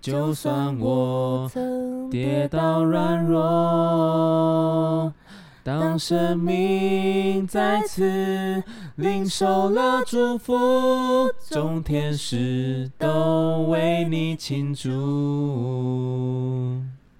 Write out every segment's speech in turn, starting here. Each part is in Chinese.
就算我跌倒软弱，当生命再次领受了祝福，众天使都为你庆祝。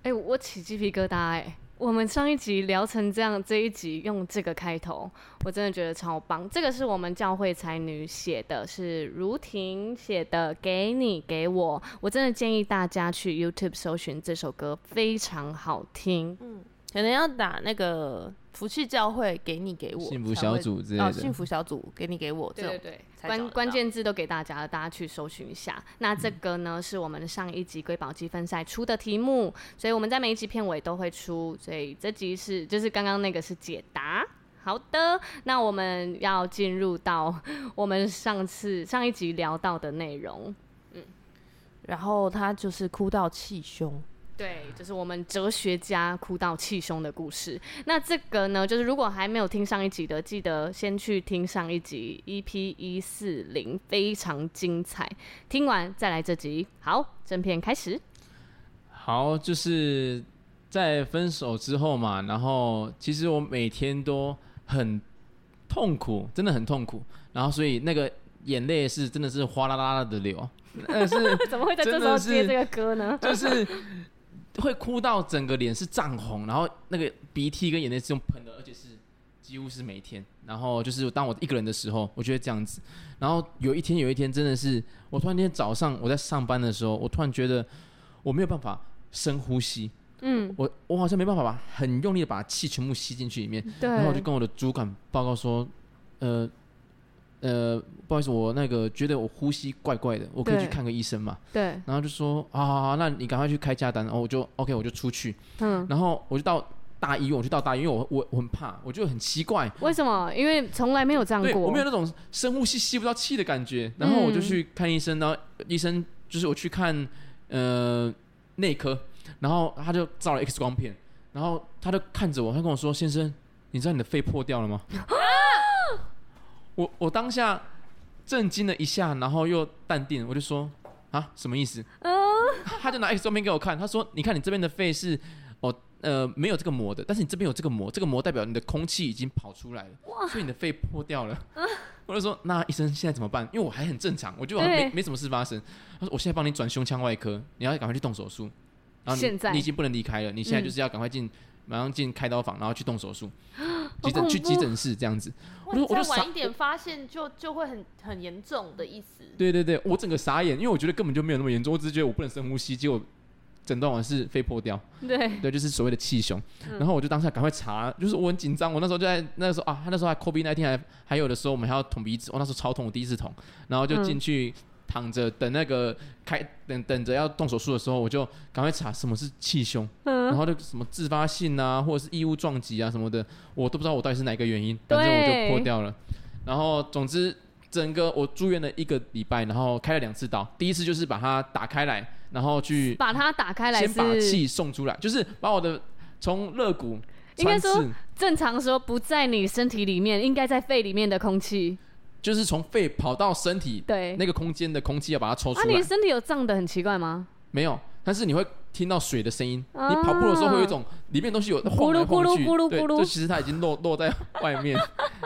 哎、欸，我起鸡皮疙瘩哎、欸。我们上一集聊成这样，这一集用这个开头，我真的觉得超棒。这个是我们教会才女写的，是如婷写的，给你给我。我真的建议大家去 YouTube 搜寻这首歌，非常好听。嗯，可能要打那个。福气教会给你给我，幸福小组之类的。哦，幸福小组给你给我，对对对，关关键字都给大家了，大家去搜寻一下。那这个呢，嗯、是我们上一集瑰宝积分赛出的题目，所以我们在每一集片尾都会出，所以这集是就是刚刚那个是解答。好的，那我们要进入到 我们上次上一集聊到的内容，嗯，然后他就是哭到气胸。对，就是我们哲学家哭到气胸的故事。那这个呢，就是如果还没有听上一集的，记得先去听上一集 EP 一四零，非常精彩。听完再来这集。好，正片开始。好，就是在分手之后嘛，然后其实我每天都很痛苦，真的很痛苦。然后所以那个眼泪是真的是哗啦啦的流。但 是怎么会在这时候接这个歌呢？就是。会哭到整个脸是涨红，然后那个鼻涕跟眼泪是用喷的，而且是几乎是每天。然后就是当我一个人的时候，我觉得这样子。然后有一天，有一天真的是，我突然间早上我在上班的时候，我突然觉得我没有办法深呼吸。嗯，我我好像没办法把很用力的把气全部吸进去里面。对。然后我就跟我的主管报告说，呃。呃，不好意思，我那个觉得我呼吸怪怪的，我可以去看个医生嘛？对。然后就说啊，好好，那你赶快去开价单，然后我就 OK，我就出去。嗯。然后我就到大医院，我就到大医院，我我我很怕，我觉得很奇怪。为什么？因为从来没有这样过。我没有那种深呼吸吸不到气的感觉。然后我就去看医生，然后医生就是我去看呃内科，然后他就照了 X 光片，然后他就看着我，他跟我说：“先生，你知道你的肺破掉了吗？” 我我当下震惊了一下，然后又淡定，我就说啊，什么意思？嗯，他就拿 X 光片给我看，他说，你看你这边的肺是哦呃没有这个膜的，但是你这边有这个膜，这个膜代表你的空气已经跑出来了，哇，所以你的肺破掉了。我就说，那医生现在怎么办？因为我还很正常，我就好像没没什么事发生。他说，我现在帮你转胸腔外科，你要赶快去动手术。然后你现在你已经不能离开了，你现在就是要赶快进。马上进开刀房，然后去动手术，急诊去急诊室这样子。我就我就晚一点发现就，就就会很很严重的意思。对对对，我整个傻眼，因为我觉得根本就没有那么严重，我只是觉得我不能深呼吸，结果诊断完是肺破掉。对对，就是所谓的气胸。然后我就当下赶快查，就是我很紧张，我那时候就在那个时候啊，他那时候还 COVID 那天还还有的时候我们还要捅鼻子，我那时候超痛，我第一次捅，然后就进去。嗯躺着等那个开等等着要动手术的时候，我就赶快查什么是气胸，嗯、然后就什么自发性啊，或者是异物撞击啊什么的，我都不知道我到底是哪个原因，反正我就破掉了。然后总之整个我住院了一个礼拜，然后开了两次刀，第一次就是把它打开来，然后去把它打开来，先把气送出来，就是把我的从肋骨应该说正常说不在你身体里面，应该在肺里面的空气。就是从肺跑到身体，对那个空间的空气要把它抽出来。啊，你身体有胀得很奇怪吗？没有，但是你会听到水的声音。啊、你跑步的时候会有一种里面东西有晃来晃去，对，就其实它已经落落在外面。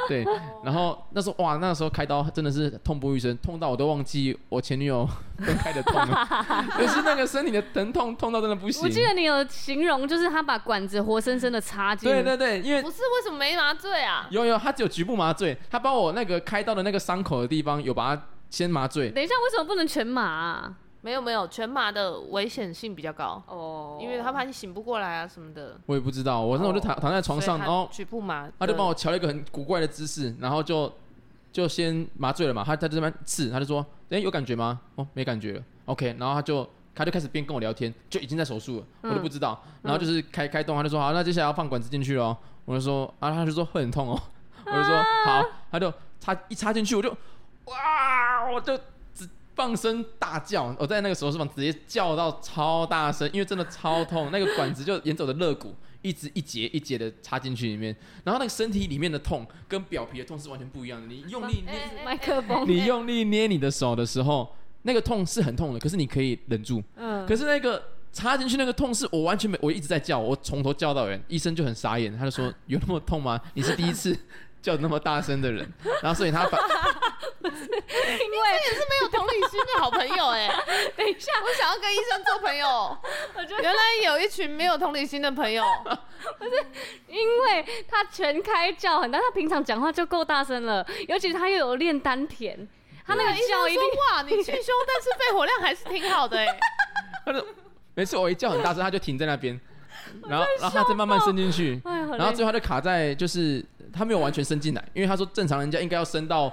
对，然后那时候哇，那时候开刀真的是痛不欲生，痛到我都忘记我前女友分开的痛了。可是那个身体的疼痛痛到真的不行。我记得你有形容，就是他把管子活生生的插进。对对对，因为不是为什么没麻醉啊？有有，他只有局部麻醉，他把我那个开刀的那个伤口的地方有把它先麻醉。等一下，为什么不能全麻啊？没有没有，全麻的危险性比较高。哦，因为他怕你醒不过来啊什么的。我也不知道，我那时候就躺躺在床上，然后局部麻，他就帮我调了一个很古怪的姿势，然后就就先麻醉了嘛，他他这边刺，他就说，哎、欸，有感觉吗？哦，没感觉了，OK，然后他就他就开始边跟我聊天，就已经在手术了，我都不知道，嗯、然后就是开开动，他就说好，那接下来要放管子进去了，我就说啊，他就说会很痛哦，我就说好，他就插一插进去，我就哇，我就。放声大叫，我在那个手术房直接叫到超大声，因为真的超痛，那个管子就沿着我的肋骨一直一节一节的插进去里面，然后那个身体里面的痛跟表皮的痛是完全不一样的。你用力捏麦克风，你用力捏你的手的时候，那个痛是很痛的，可是你可以忍住。嗯。可是那个插进去那个痛是我完全没，我一直在叫，我从头叫到尾，医生就很傻眼，他就说 有那么痛吗？你是第一次叫那么大声的人，然后所以他把。因为这也是没有同理心的好朋友哎、欸。等一下，我想要跟医生做朋友。我觉得原来有一群没有同理心的朋友。不是，因为他全开叫很大，他平常讲话就够大声了，尤其是他又有练丹田，他那个叫一定哇，你去胸，但是肺活量还是挺好的哎、欸。他就每次我一叫很大声，他就停在那边，然后然后他再慢慢伸进去，然后最后他就卡在就是他没有完全伸进来，因为他说正常人家应该要伸到。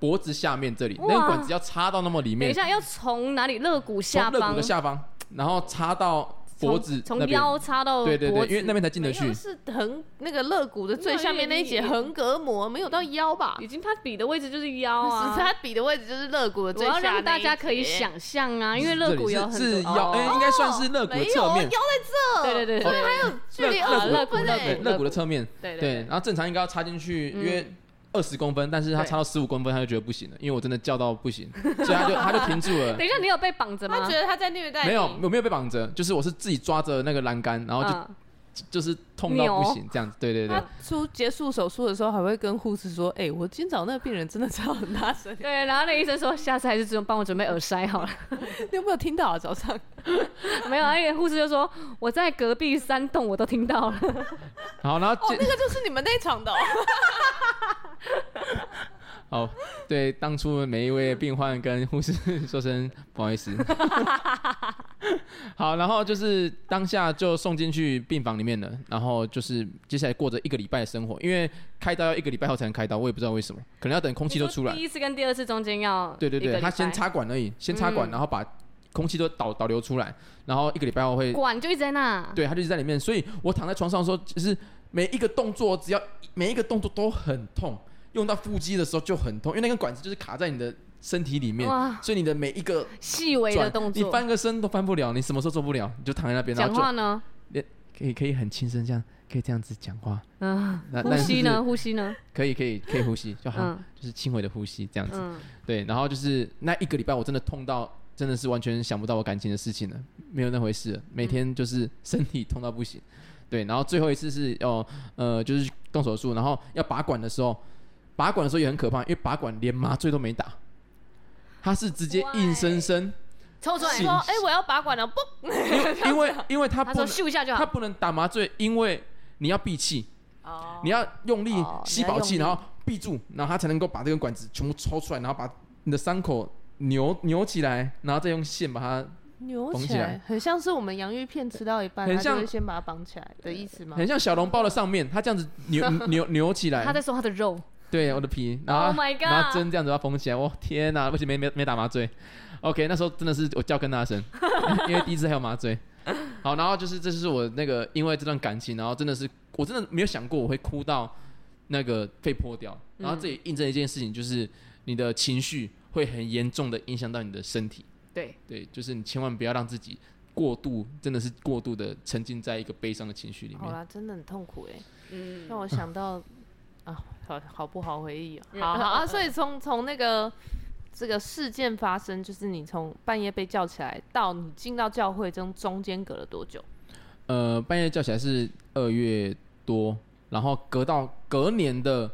脖子下面这里，那个管子要插到那么里面。等一下，要从哪里？肋骨下方。肋骨的下方，然后插到脖子。从腰插到脖子。对对对，因为那边才进得去。是横那个肋骨的最下面那一节横膈膜，没有到腰吧？已经，他比的位置就是腰啊。他比的位置就是肋骨的最下。我要让大家可以想象啊，因为肋骨有很多。是腰，哎，应该算是肋骨的侧面。腰在这。对对对对。还有距离二骨肋骨肋骨的侧面。对对。然后正常应该要插进去，因为。二十公分，但是他差到十五公分，他就觉得不行了，因为我真的叫到不行，所以他就 他就停住了。等一下，你有被绑着吗？他觉得他在虐待你。没有，我没有被绑着，就是我是自己抓着那个栏杆，然后就。嗯就是痛到不行这样子，对对对。他出结束手术的时候，还会跟护士说：“哎，我今早那个病人真的叫很大声。”对，然后那医生说：“下次还是只用帮我准备耳塞好了。”你有没有听到啊？早上没有，而且护士就说：“我在隔壁三栋我都听到了。”好，然后哦，那个就是你们那场的。好，对，当初每一位病患跟护士说声不好意思。好，然后就是当下就送进去病房里面了，然后就是接下来过着一个礼拜的生活，因为开刀要一个礼拜后才能开刀，我也不知道为什么，可能要等空气都出来。第一次跟第二次中间要对对对，他先插管而已，先插管，然后把空气都导导流出来，然后一个礼拜后会管就一直在那，对，他就一直在里面，所以我躺在床上的时候，就是每一个动作，只要每一个动作都很痛。用到腹肌的时候就很痛，因为那根管子就是卡在你的身体里面，所以你的每一个细微的动作，你翻个身都翻不了，你什么时候做不了，你就躺在那边。讲话呢？可以可以很轻声这样，可以这样子讲话。嗯，呼吸呢？呼吸呢？可以可以可以呼吸就好，就是轻微的呼吸这样子。对，然后就是那一个礼拜我真的痛到真的是完全想不到我感情的事情了，没有那回事，每天就是身体痛到不行。对，然后最后一次是要呃就是动手术，然后要拔管的时候。拔管的时候也很可怕，因为拔管连麻醉都没打，他是直接硬生生抽出来说：“哎，我要拔管了。”不，因为因为他不能咻一下就好，他不能打麻醉，因为你要闭气，你要用力吸饱气，然后闭住，然后他才能够把这根管子全部抽出来，然后把你的伤口扭扭起来，然后再用线把它扭起来，很像是我们洋芋片吃到一半，很像先把它绑起来的意思吗？很像小笼包的上面，他这样子扭扭扭起来，他在说他的肉。对，我的皮，然后，oh、my God 然后针这样子要缝起来，我天哪，不行，没没没打麻醉，OK，那时候真的是我叫更大声，因为第一次还有麻醉，好，然后就是这就是我那个因为这段感情，然后真的是我真的没有想过我会哭到那个肺破掉，然后这也印证一件事情，就是你的情绪会很严重的影响到你的身体，对。对，就是你千万不要让自己过度，真的是过度的沉浸在一个悲伤的情绪里面，好啦，真的很痛苦哎，嗯，让我想到。啊，好好不好回忆啊，好好啊，所以从从那个这个事件发生，就是你从半夜被叫起来到你进到教会中，中间隔了多久？呃，半夜叫起来是二月多，然后隔到隔年的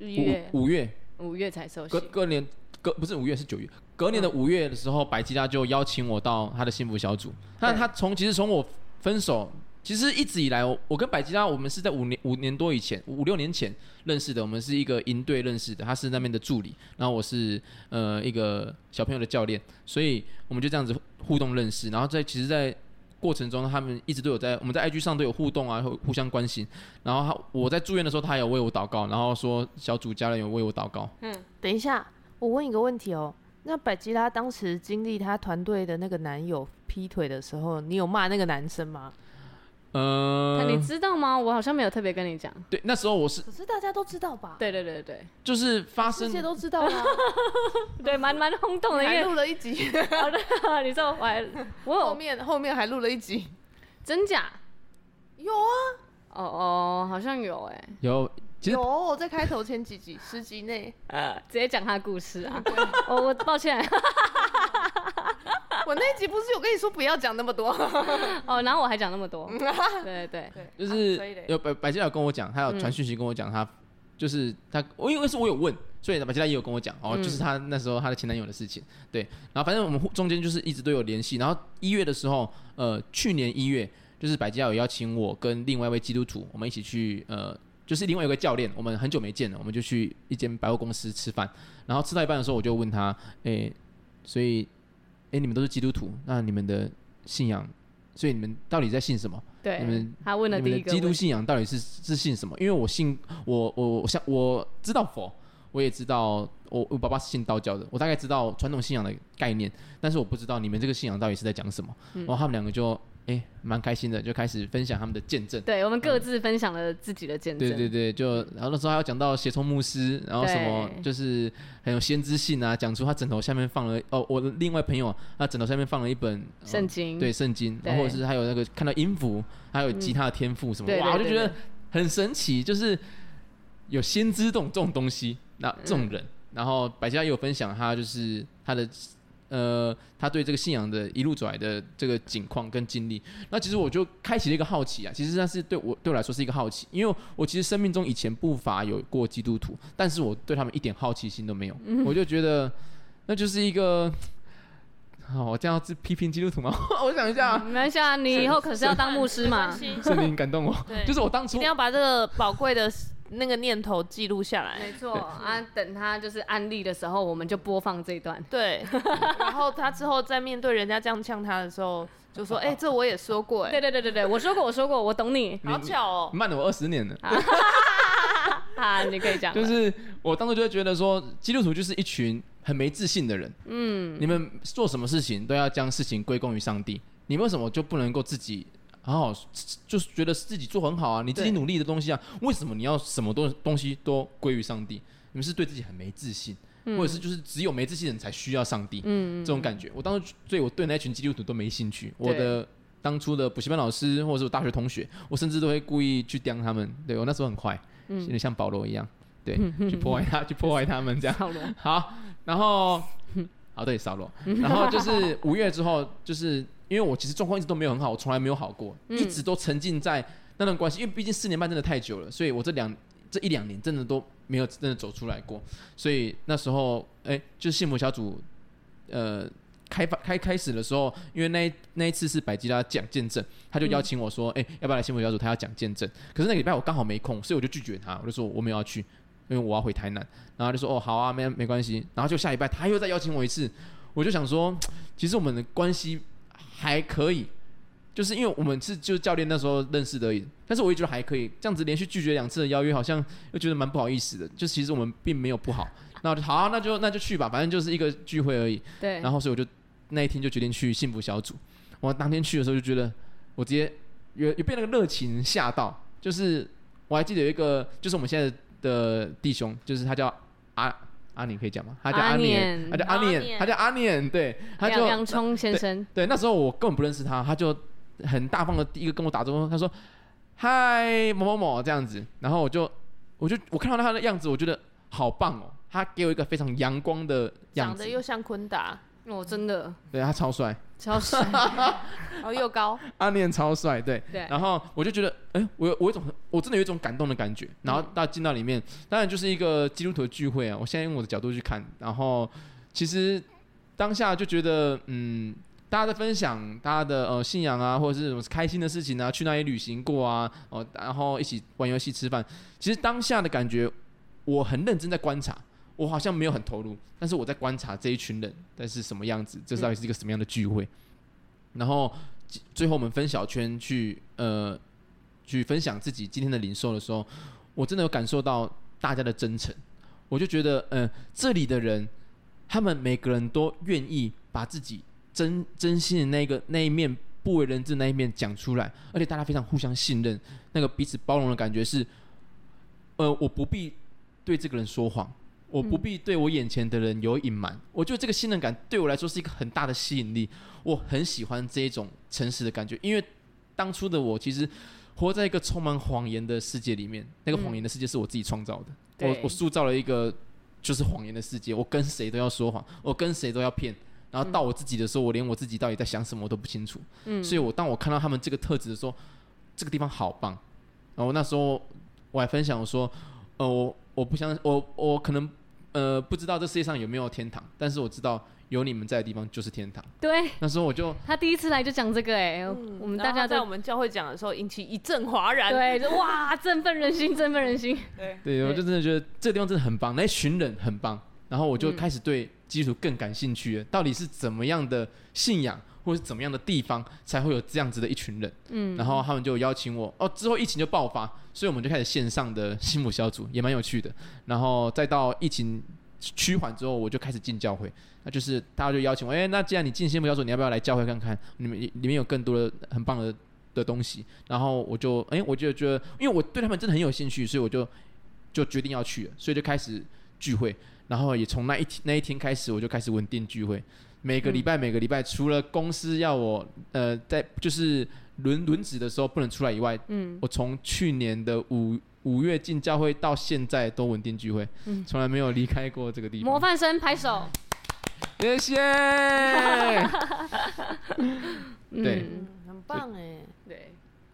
五月五月五月才收。隔隔年隔不是五月是九月，隔年的五月的时候，百基拉就邀请我到他的幸福小组。但他从其实从我分手。其实一直以来，我跟百吉拉，我们是在五年五年多以前，五六年前认识的。我们是一个营队认识的，他是那边的助理，然后我是呃一个小朋友的教练，所以我们就这样子互动认识。然后在其实，在过程中，他们一直都有在我们在 IG 上都有互动啊，互互相关心。然后他我在住院的时候，他有为我祷告，然后说小组家人有为我祷告。嗯，等一下，我问一个问题哦。那百吉拉当时经历他团队的那个男友劈腿的时候，你有骂那个男生吗？呃，你知道吗？我好像没有特别跟你讲。对，那时候我是，可是大家都知道吧？对对对对，就是发生，这些都知道啊。对，蛮蛮轰动的，因为录了一集。好的，你说我还，我有后面后面还录了一集，真假？有啊。哦哦，好像有哎。有，有我在开头前几集十集内，呃，直接讲他的故事啊。我我抱歉。我那一集不是有跟你说不要讲那么多？哦，然后我还讲那么多，对对。对，就是有百百吉拉有跟我讲，他有传讯息跟我讲，他就是他，我因为是我有问，所以百吉拉也有跟我讲哦，就是他那时候他的前男友的事情，对，然后反正我们中间就是一直都有联系，然后一月的时候，呃，去年一月就是百吉拉有邀请我跟另外一位基督徒，我们一起去，呃，就是另外一个教练，我们很久没见了，我们就去一间百货公司吃饭，然后吃到一半的时候，我就问他，诶，所以。哎，你们都是基督徒，那你们的信仰，所以你们到底在信什么？对，你们他问了第一个，基督信仰到底是是信什么？因为我信我我我像我知道佛，我也知道我我爸爸是信道教的，我大概知道传统信仰的概念，但是我不知道你们这个信仰到底是在讲什么。嗯、然后他们两个就。哎，蛮开心的，就开始分享他们的见证。对，我们各自分享了自己的见证。对对对，就然后那时候还有讲到协聪牧师，然后什么就是很有先知性啊，讲出他枕头下面放了哦，我的另外朋友他枕头下面放了一本圣经，对圣经，然后或者是还有那个看到音符，还有吉他的天赋什么，哇，我就觉得很神奇，就是有先知这种这种东西，那这种人，然后百吉拉也有分享他就是他的。呃，他对这个信仰的一路走来的这个景况跟经历，那其实我就开启了一个好奇啊。其实那是对我对我来说是一个好奇，因为我其实生命中以前不乏有过基督徒，但是我对他们一点好奇心都没有。嗯、我就觉得那就是一个，好，我这样子批评基督徒吗？我想一下，没关系啊，你以后可是要当牧师嘛。圣灵感动我，就是我当初一定要把这个宝贵的。那个念头记录下来，没错啊。等他就是安利的时候，我们就播放这一段。对，然后他之后在面对人家这样呛他的时候，就说：“ 哎，这我也说过。”哎，对对对对对，我说过，我说过，我懂你。好巧哦，慢了我二十年了。啊，你可以讲。就是我当时就会觉得说，基督徒就是一群很没自信的人。嗯，你们做什么事情都要将事情归功于上帝，你们为什么就不能够自己？好好，就是觉得自己做很好啊，你自己努力的东西啊，为什么你要什么东东西都归于上帝？你们是对自己很没自信，嗯、或者是就是只有没自信的人才需要上帝？嗯，这种感觉。我当时，对我对那群基督徒都没兴趣。我的当初的补习班老师，或者是我大学同学，我甚至都会故意去刁他们。对，我那时候很坏，有点、嗯、像保罗一样，对，去破坏他，去破坏他们这样。好，然后，好，对，扫罗。然后就是五月之后，就是。因为我其实状况一直都没有很好，我从来没有好过，嗯、一直都沉浸在那段关系。因为毕竟四年半真的太久了，所以我这两这一两年真的都没有真的走出来过。所以那时候，哎，就是幸福小组，呃，开发开开始的时候，因为那那一次是百吉拉讲见证，他就邀请我说，哎、嗯，要不要来幸福小组？他要讲见证。可是那个礼拜我刚好没空，所以我就拒绝他，我就说我没有要去，因为我要回台南。然后就说，哦，好啊，没没关系。然后就下礼拜他又再邀请我一次，我就想说，其实我们的关系。还可以，就是因为我们是就教练那时候认识的而已，但是我也觉得还可以，这样子连续拒绝两次的邀约，好像又觉得蛮不好意思的。就其实我们并没有不好，那就好啊，那就那就去吧，反正就是一个聚会而已。对。然后所以我就那一天就决定去幸福小组。我当天去的时候就觉得，我直接有有被那个热情吓到，就是我还记得有一个，就是我们现在的弟兄，就是他叫阿。阿年可以讲吗？他叫阿念，他叫阿念，他叫阿念，对，他叫洋葱先生。对，那时候我根本不认识他，他就很大方的第一个跟我打招呼，他说：“嗨，某某某这样子。”然后我就，我就我看到他的样子，我觉得好棒哦，他给我一个非常阳光的样子，长得又像坤达。哦，真的，对他超帅，超帅，然 后又高，阿念超帅，对，对，然后我就觉得，哎、欸，我有我有一种，我真的有一种感动的感觉，然后到进到里面，当然就是一个基督徒的聚会啊，我现在用我的角度去看，然后其实当下就觉得，嗯，大家在分享大家的呃信仰啊，或者是什么开心的事情啊，去那里旅行过啊，哦，然后一起玩游戏吃饭，其实当下的感觉，我很认真在观察。我好像没有很投入，但是我在观察这一群人，但是什么样子，这到底是一个什么样的聚会？然后最后我们分小圈去呃去分享自己今天的领受的时候，我真的有感受到大家的真诚。我就觉得，嗯、这里的人，他们每个人都愿意把自己真真心的那个那一面不为人知那一面讲出来，而且大家非常互相信任，那个彼此包容的感觉是，呃，我不必对这个人说谎，我不必对我眼前的人有隐瞒。嗯、我觉得这个信任感对我来说是一个很大的吸引力，我很喜欢这一种诚实的感觉，因为当初的我其实活在一个充满谎言的世界里面，那个谎言的世界是我自己创造的。嗯我我塑造了一个就是谎言的世界，我跟谁都要说谎，我跟谁都要骗，然后到我自己的时候，我连我自己到底在想什么我都不清楚。嗯，所以我当我看到他们这个特质的时候，这个地方好棒。然后那时候我还分享我说，呃，我我不相信，我我可能呃不知道这世界上有没有天堂，但是我知道。有你们在的地方就是天堂。对，那时候我就他第一次来就讲这个哎、欸，嗯、我们大家在我们教会讲的时候引起一阵哗然，对，就哇，振奋人心，振奋人心。对，对，我就真的觉得这个地方真的很棒，那群人很棒，然后我就开始对基督更感兴趣了，嗯、到底是怎么样的信仰，或是怎么样的地方才会有这样子的一群人？嗯，然后他们就邀请我，哦，之后疫情就爆发，所以我们就开始线上的心母小组，也蛮有趣的。然后再到疫情趋缓之后，我就开始进教会。那就是大家就邀请我，哎、欸，那既然你进心母小组，你要不要来教会看看？你们里面有更多的很棒的的东西。然后我就，哎、欸，我就觉得，因为我对他们真的很有兴趣，所以我就就决定要去了，所以就开始聚会。然后也从那一天那一天开始，我就开始稳定聚会。每个礼拜、嗯、每个礼拜，除了公司要我呃在就是轮轮值的时候不能出来以外，嗯，我从去年的五五月进教会到现在都稳定聚会，嗯，从来没有离开过这个地方。模范生拍手。谢谢。对，很棒哎。对，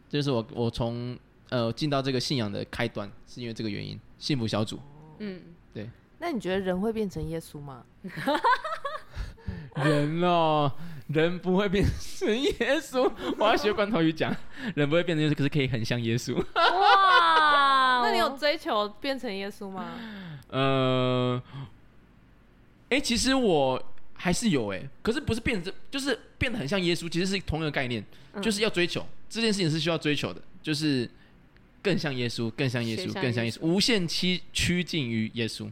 这是我我从呃进到这个信仰的开端，是因为这个原因。幸福小组。嗯，对。那你觉得人会变成耶稣吗？人哦，人不会变成耶稣。我要学罐头鱼讲，人不会变成耶稣，可是可以很像耶稣。哇，那你有追求变成耶稣吗？呃，哎，其实我。还是有哎、欸，可是不是变成，就是变得很像耶稣，其实是同一个概念，嗯、就是要追求这件事情是需要追求的，就是更像耶稣，更像耶稣，更像耶稣，无限期趋近于耶稣。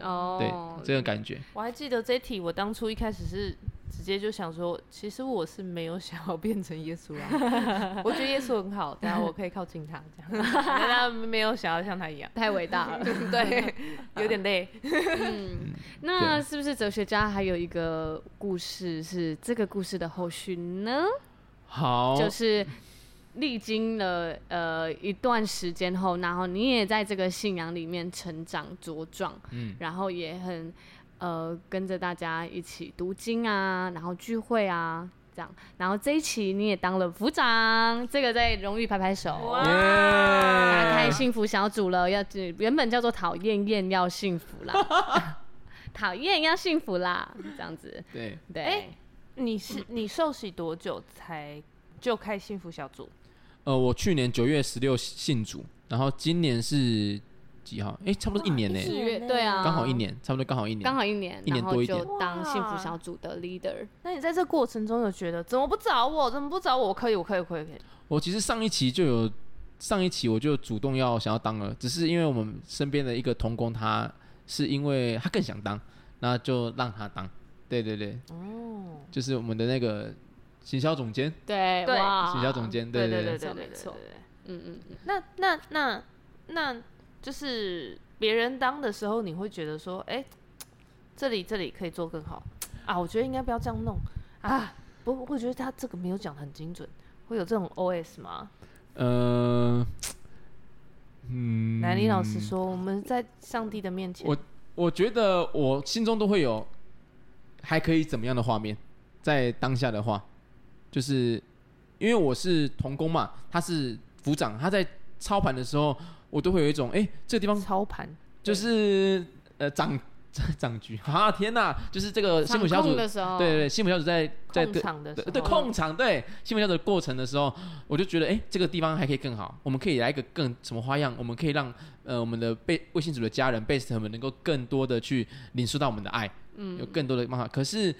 哦，对，这个感觉。我还记得这一题，我当初一开始是。直接就想说，其实我是没有想要变成耶稣啊，我觉得耶稣很好，然后我可以靠近他这样，但他没有想要像他一样，太伟大了，对，有点累。嗯，那是不是哲学家还有一个故事是这个故事的后续呢？好，就是历经了呃一段时间后，然后你也在这个信仰里面成长茁壮，嗯，然后也很。呃，跟着大家一起读经啊，然后聚会啊，这样，然后这一期你也当了副长，这个在荣誉拍拍手，哇，打开幸福小组了，要原本叫做讨厌厌要幸福啦，讨厌要幸福啦，这样子，对。对，哎、欸，你是你受洗多久才就开幸福小组？呃，我去年九月十六信主，然后今年是。几号？哎，差不多一年呢。十月，对啊，刚好一年，差不多刚好一年，刚好一年，一年多一点。就当幸福小组的 leader。那你在这过程中有觉得怎么不找我？怎么不找我？我可以，我可以，可以，可以。我其实上一期就有，上一期我就主动要想要当了，只是因为我们身边的一个同工，他是因为他更想当，那就让他当。对对对。哦。就是我们的那个行销总监。对对。行销总监，对对对对对，没错。嗯嗯嗯。那那那那。就是别人当的时候，你会觉得说，哎、欸，这里这里可以做更好啊，我觉得应该不要这样弄啊。不，我觉得他这个没有讲的很精准，会有这种 OS 吗？呃，嗯，南，李老师说，我们在上帝的面前，我我觉得我心中都会有还可以怎么样的画面，在当下的话，就是因为我是童工嘛，他是辅长，他在操盘的时候。我都会有一种，哎、欸，这个地方操盘就是呃掌 掌局 啊！天哪，就是这个幸福小组，对对对，幸福小组在在控场的时候，对控场，对幸福小组的过程的时候，我就觉得，哎、欸，这个地方还可以更好，我们可以来一个更什么花样？我们可以让呃我们的被卫星组的家人、贝斯特们能够更多的去领受到我们的爱，嗯，有更多的方法。可是，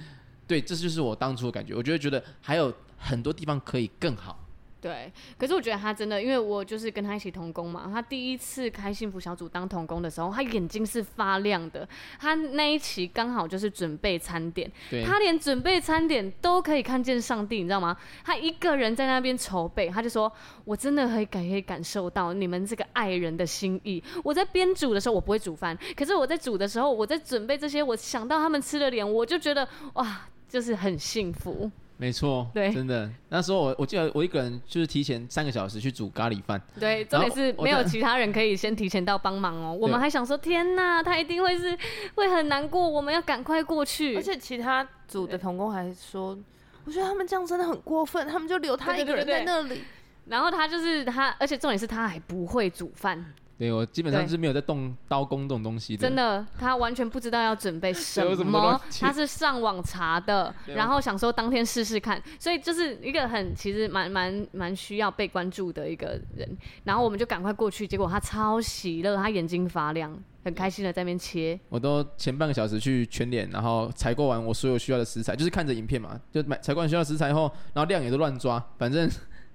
对，这就是我当初的感觉，我觉得觉得还有很多地方可以更好。对，可是我觉得他真的，因为我就是跟他一起同工嘛。他第一次开幸福小组当同工的时候，他眼睛是发亮的。他那一期刚好就是准备餐点，他连准备餐点都可以看见上帝，你知道吗？他一个人在那边筹备，他就说：“我真的可以感可以感受到你们这个爱人的心意。我在边煮的时候，我不会煮饭，可是我在煮的时候，我在准备这些，我想到他们吃的脸，我就觉得哇，就是很幸福。”没错，对，真的。那时候我我记得我一个人就是提前三个小时去煮咖喱饭。对，重点是没有其他人可以先提前到帮忙哦。我们还想说，天哪，他一定会是会很难过，我们要赶快过去。而且其他组的童工还说，我觉得他们这样真的很过分，他们就留他一个人在那里。然后他就是他，而且重点是他还不会煮饭。对，我基本上是没有在动刀工这种东西的。真的，他完全不知道要准备什么，他是上网查的，然后想说当天试试看，所以就是一个很其实蛮蛮蛮需要被关注的一个人。然后我们就赶快过去，结果他超喜乐，他眼睛发亮，很开心的在那边切。我都前半个小时去全脸，然后采购完我所有需要的食材，就是看着影片嘛，就买采购完需要食材后，然后量也都乱抓，反正。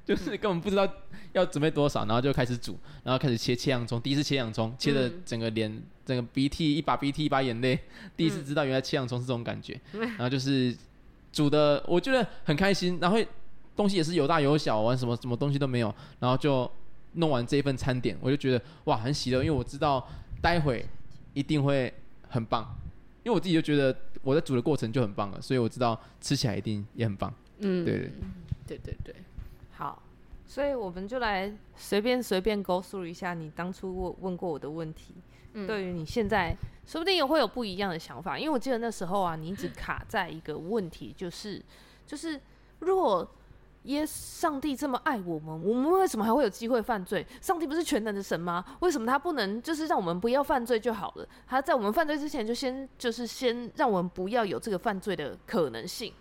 就是根本不知道要准备多少，然后就开始煮，然后开始切切洋葱。第一次切洋葱，切的整个脸、整个鼻涕一把鼻涕一把眼泪。第一次知道原来切洋葱是这种感觉。然后就是煮的，我觉得很开心。然后东西也是有大有小，玩什么什么东西都没有。然后就弄完这一份餐点，我就觉得哇，很喜乐，因为我知道待会一定会很棒。因为我自己就觉得我在煮的过程就很棒了，所以我知道吃起来一定也很棒。嗯，对对对对对。好，所以我们就来随便随便勾述一下你当初问问过我的问题。嗯，对于你现在，说不定也会有不一样的想法。因为我记得那时候啊，你一直卡在一个问题，就是就是，如果耶上帝这么爱我们，我们为什么还会有机会犯罪？上帝不是全能的神吗？为什么他不能就是让我们不要犯罪就好了？他在我们犯罪之前就先就是先让我们不要有这个犯罪的可能性。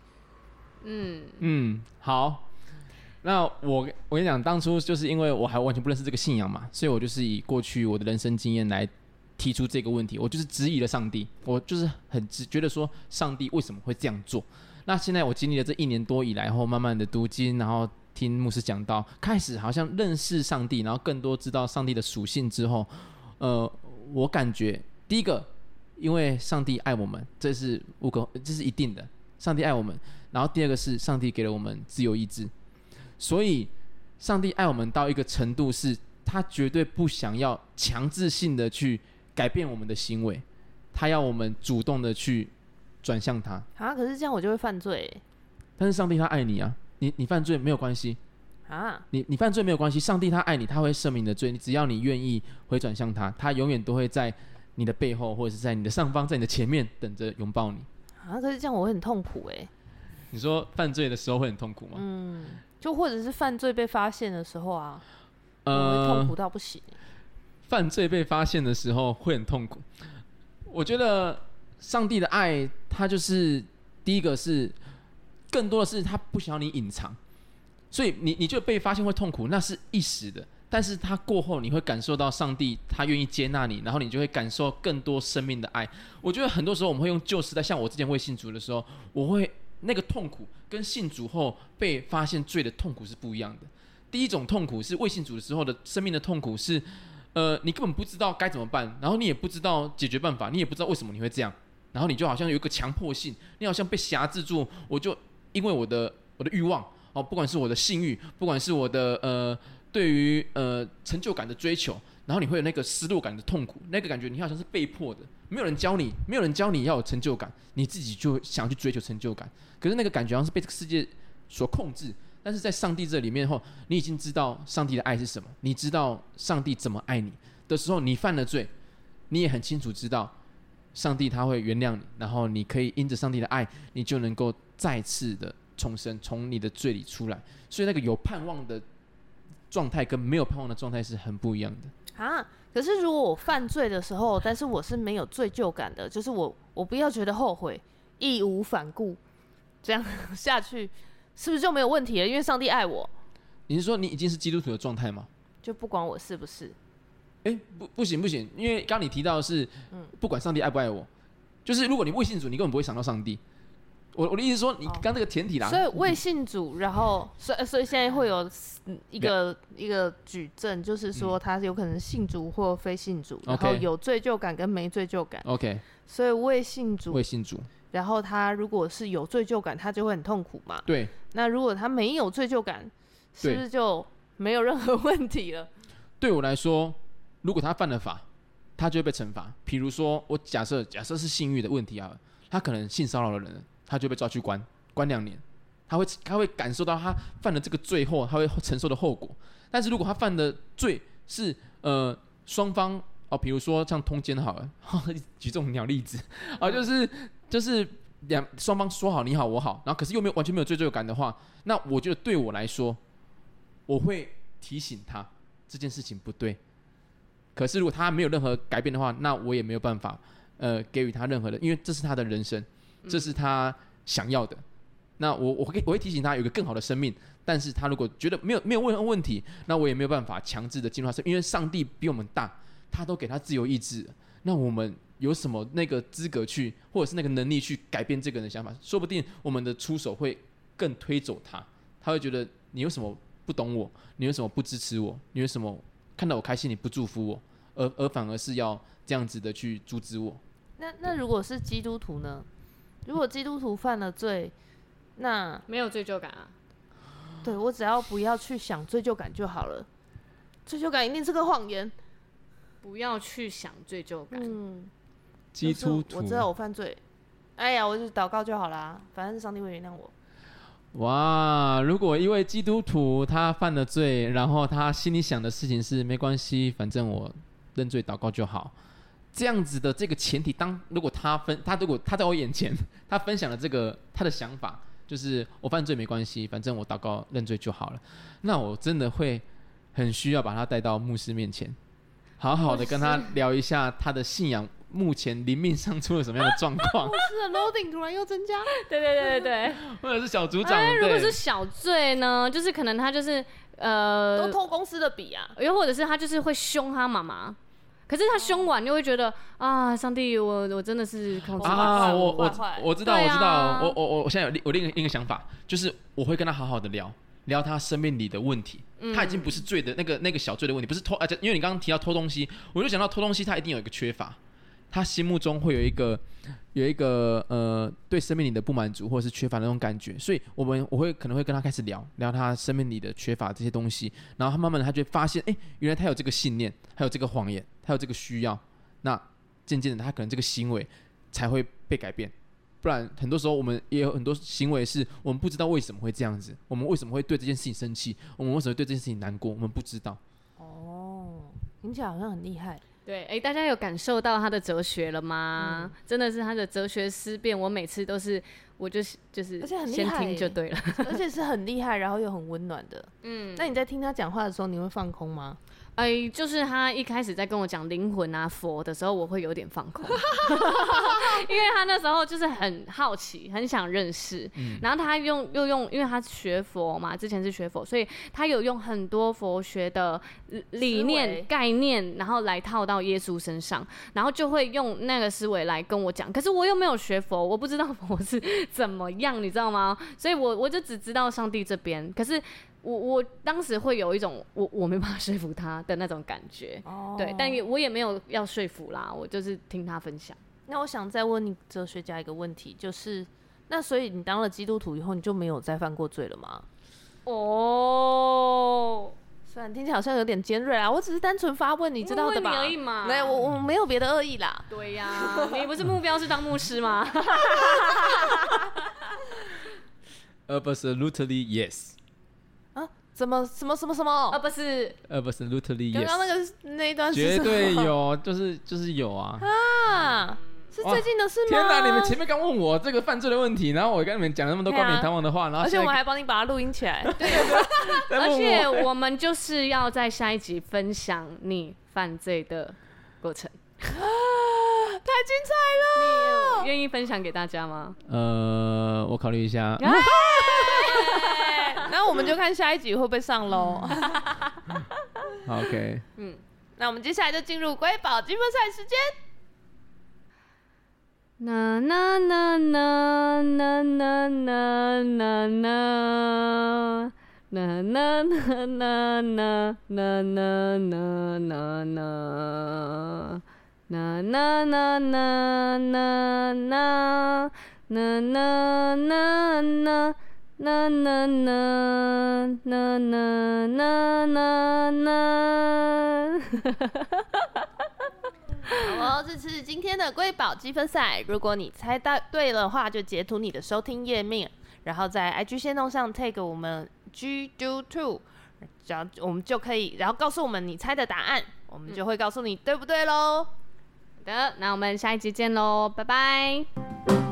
嗯嗯，好。那我我跟你讲，当初就是因为我还完全不认识这个信仰嘛，所以我就是以过去我的人生经验来提出这个问题。我就是质疑了上帝，我就是很直觉得说，上帝为什么会这样做？那现在我经历了这一年多以来，后慢慢的读经，然后听牧师讲到，开始好像认识上帝，然后更多知道上帝的属性之后，呃，我感觉第一个，因为上帝爱我们，这是无可，这是一定的，上帝爱我们。然后第二个是上帝给了我们自由意志。所以，上帝爱我们到一个程度，是他绝对不想要强制性的去改变我们的行为，他要我们主动的去转向他。啊，可是这样我就会犯罪。但是上帝他爱你啊，你你犯罪没有关系啊，你你犯罪没有关系，上帝他爱你，他会赦免你的罪，你只要你愿意回转向他，他永远都会在你的背后或者是在你的上方，在你的前面等着拥抱你。啊，可是这样我会很痛苦哎。你说犯罪的时候会很痛苦吗？嗯。就或者是犯罪被发现的时候啊，呃，痛苦到不行。犯罪被发现的时候会很痛苦。我觉得上帝的爱，他就是第一个是，更多的是他不想要你隐藏，所以你你就被发现会痛苦，那是一时的。但是他过后你会感受到上帝他愿意接纳你，然后你就会感受更多生命的爱。我觉得很多时候我们会用旧时代，像我之前会信主的时候，我会。那个痛苦跟信主后被发现罪的痛苦是不一样的。第一种痛苦是未信主的时候的生命的痛苦是，呃，你根本不知道该怎么办，然后你也不知道解决办法，你也不知道为什么你会这样，然后你就好像有一个强迫性，你好像被辖制住，我就因为我的我的欲望哦，不管是我的性欲，不管是我的呃对于呃成就感的追求。然后你会有那个失落感的痛苦，那个感觉你好像是被迫的，没有人教你，没有人教你要有成就感，你自己就想去追求成就感。可是那个感觉好像是被这个世界所控制。但是在上帝这里面后，你已经知道上帝的爱是什么，你知道上帝怎么爱你的时候，你犯了罪，你也很清楚知道上帝他会原谅你，然后你可以因着上帝的爱，你就能够再次的重生，从你的罪里出来。所以那个有盼望的状态跟没有盼望的状态是很不一样的。啊！可是如果我犯罪的时候，但是我是没有罪疚感的，就是我我不要觉得后悔，义无反顾，这样 下去是不是就没有问题了？因为上帝爱我。你是说你已经是基督徒的状态吗？就不管我是不是？哎、欸，不不行不行，因为刚刚你提到的是，不管上帝爱不爱我，就是如果你未信主，你根本不会想到上帝。我我的意思说，你刚这个前提啦，所以未信主，然后所以所以现在会有一个一个举证，就是说他有可能信主或非信主，然后有罪疚感跟没罪疚感。OK，所以未信主，未信主，然后他如果是有罪疚感，他就会很痛苦嘛。对。那如果他没有罪疚感，是不是就没有任何问题了？对我来说，如果他犯了法，他就会被惩罚。比如说，我假设假设是性欲的问题啊，他可能性骚扰了人。他就被抓去关，关两年，他会他会感受到他犯了这个罪后他会承受的后果。但是如果他犯的罪是呃双方哦，比如说像通奸好了，举这种鸟例子啊，就是就是两双方说好你好我好，然后可是又没有完全没有罪罪感的话，那我觉得对我来说，我会提醒他这件事情不对。可是如果他没有任何改变的话，那我也没有办法呃给予他任何的，因为这是他的人生。这是他想要的，那我我会我会提醒他有一个更好的生命，但是他如果觉得没有没有问问题，那我也没有办法强制的进入他生命，因为上帝比我们大，他都给他自由意志，那我们有什么那个资格去，或者是那个能力去改变这个人的想法？说不定我们的出手会更推走他，他会觉得你有什么不懂我？你为什么不支持我？你为什么看到我开心你不祝福我？而而反而是要这样子的去阻止我？那那如果是基督徒呢？如果基督徒犯了罪，那没有罪疚感啊？对，我只要不要去想罪疚感就好了。罪疚感一定是个谎言。不要去想罪疚感。嗯，基督徒，我知道我犯罪。哎呀，我就祷告就好啦，反正上帝会原谅我。哇，如果一位基督徒他犯了罪，然后他心里想的事情是没关系，反正我认罪祷告就好。这样子的这个前提，当如果他分他如果他在我眼前，他分享了这个他的想法，就是我犯罪没关系，反正我祷告认罪就好了，那我真的会很需要把他带到牧师面前，好好的跟他聊一下他的信仰目前灵命上出了什么样的状况。牧师的 loading 突然又增加，对对对对对，或者 是小组长，哎，如果是小罪呢，就是可能他就是呃都偷公司的笔啊，又或者是他就是会凶他妈妈。可是他凶完，你会觉得啊，上帝，我我真的是控制啊，我我我知道，我知道，我我我我现在有另我另一个另一个想法，就是我会跟他好好的聊聊他生命里的问题，他已经不是罪的那个那个小罪的问题，不是偷，而且因为你刚刚提到偷东西，我就想到偷东西，他一定有一个缺乏。他心目中会有一个有一个呃对生命里的不满足或者是缺乏那种感觉，所以我们我会可能会跟他开始聊聊他生命里的缺乏这些东西，然后他慢慢的他就会发现，哎，原来他有这个信念，还有这个谎言，还有这个需要，那渐渐的他可能这个行为才会被改变，不然很多时候我们也有很多行为是我们不知道为什么会这样子，我们为什么会对这件事情生气，我们为什么会对这件事情难过，我们不知道。哦，听起来好像很厉害。对，哎，大家有感受到他的哲学了吗？嗯、真的是他的哲学思辨，我每次都是，我就是就是，而且很厉害，先听就对了，而且是很厉害，然后又很温暖的。嗯，那你在听他讲话的时候，你会放空吗？哎，就是他一开始在跟我讲灵魂啊佛的时候，我会有点放空，因为他那时候就是很好奇，很想认识。嗯、然后他用又用，因为他学佛嘛，之前是学佛，所以他有用很多佛学的理念概念，然后来套到耶稣身上，然后就会用那个思维来跟我讲。可是我又没有学佛，我不知道佛是 怎么样，你知道吗？所以我我就只知道上帝这边。可是。我我当时会有一种我我没办法说服他的那种感觉，oh. 对，但也我也没有要说服啦，我就是听他分享。那我想再问你哲学家一个问题，就是那所以你当了基督徒以后，你就没有再犯过罪了吗？哦，虽然听起来好像有点尖锐啊，我只是单纯发问，你知道的吧？没有，我我没有别的恶意啦。对呀、啊，你不是目标是当牧师吗？Absolutely yes。怎么什么什么什么？啊不是，呃不是 yes。刚刚那个那一段是绝对有，就是就是有啊。啊，是最近的事吗？天哪，你们前面刚问我这个犯罪的问题，然后我跟你们讲那么多冠冕堂皇的话，然后而且我还帮你把它录音起来。对，而且我们就是要在下一集分享你犯罪的过程。啊，太精彩了！你愿意分享给大家吗？呃，我考虑一下。那我们就看下一集会不会上喽。OK，嗯，那我们接下来就进入瑰宝积分赛时间。呐呐呐呐呐呐呐呐呐呐呐呐呐呐呐呐呐呐呐啦，啦啦啦啦啦啦，啦啦啦啦，啦啦啦啦啦啦啦。好，这是今天的瑰宝积分赛。如果你猜到对的话，就截图你的收听页面，然后在 IG 线动上 take 我们。G do two，只要我们就可以，然后告诉我们你猜的答案，我们就会告诉你对不对喽。好的，那我们下一集见喽，拜拜。